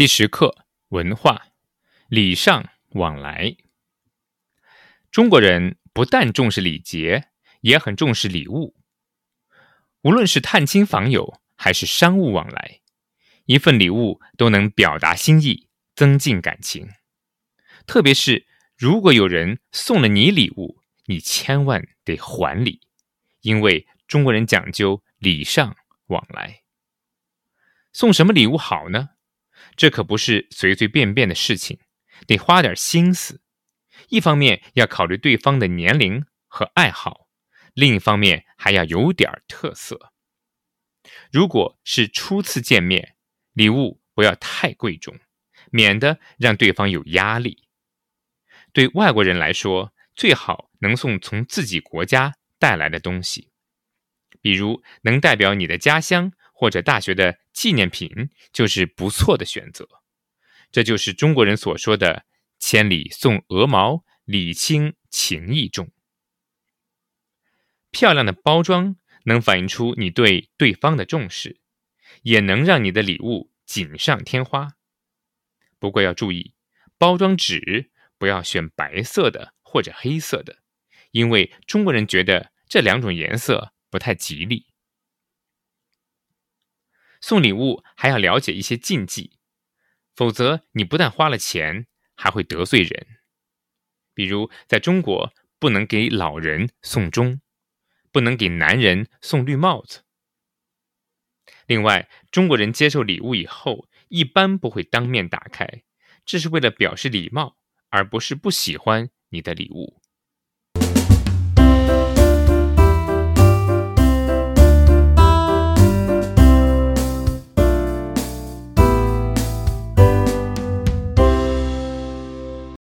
第十课文化礼尚往来。中国人不但重视礼节，也很重视礼物。无论是探亲访友，还是商务往来，一份礼物都能表达心意，增进感情。特别是如果有人送了你礼物，你千万得还礼，因为中国人讲究礼尚往来。送什么礼物好呢？这可不是随随便便的事情，得花点心思。一方面要考虑对方的年龄和爱好，另一方面还要有点特色。如果是初次见面，礼物不要太贵重，免得让对方有压力。对外国人来说，最好能送从自己国家带来的东西，比如能代表你的家乡。或者大学的纪念品就是不错的选择，这就是中国人所说的“千里送鹅毛，礼轻情意重”。漂亮的包装能反映出你对对方的重视，也能让你的礼物锦上添花。不过要注意，包装纸不要选白色的或者黑色的，因为中国人觉得这两种颜色不太吉利。送礼物还要了解一些禁忌，否则你不但花了钱，还会得罪人。比如，在中国不能给老人送钟，不能给男人送绿帽子。另外，中国人接受礼物以后，一般不会当面打开，这是为了表示礼貌，而不是不喜欢你的礼物。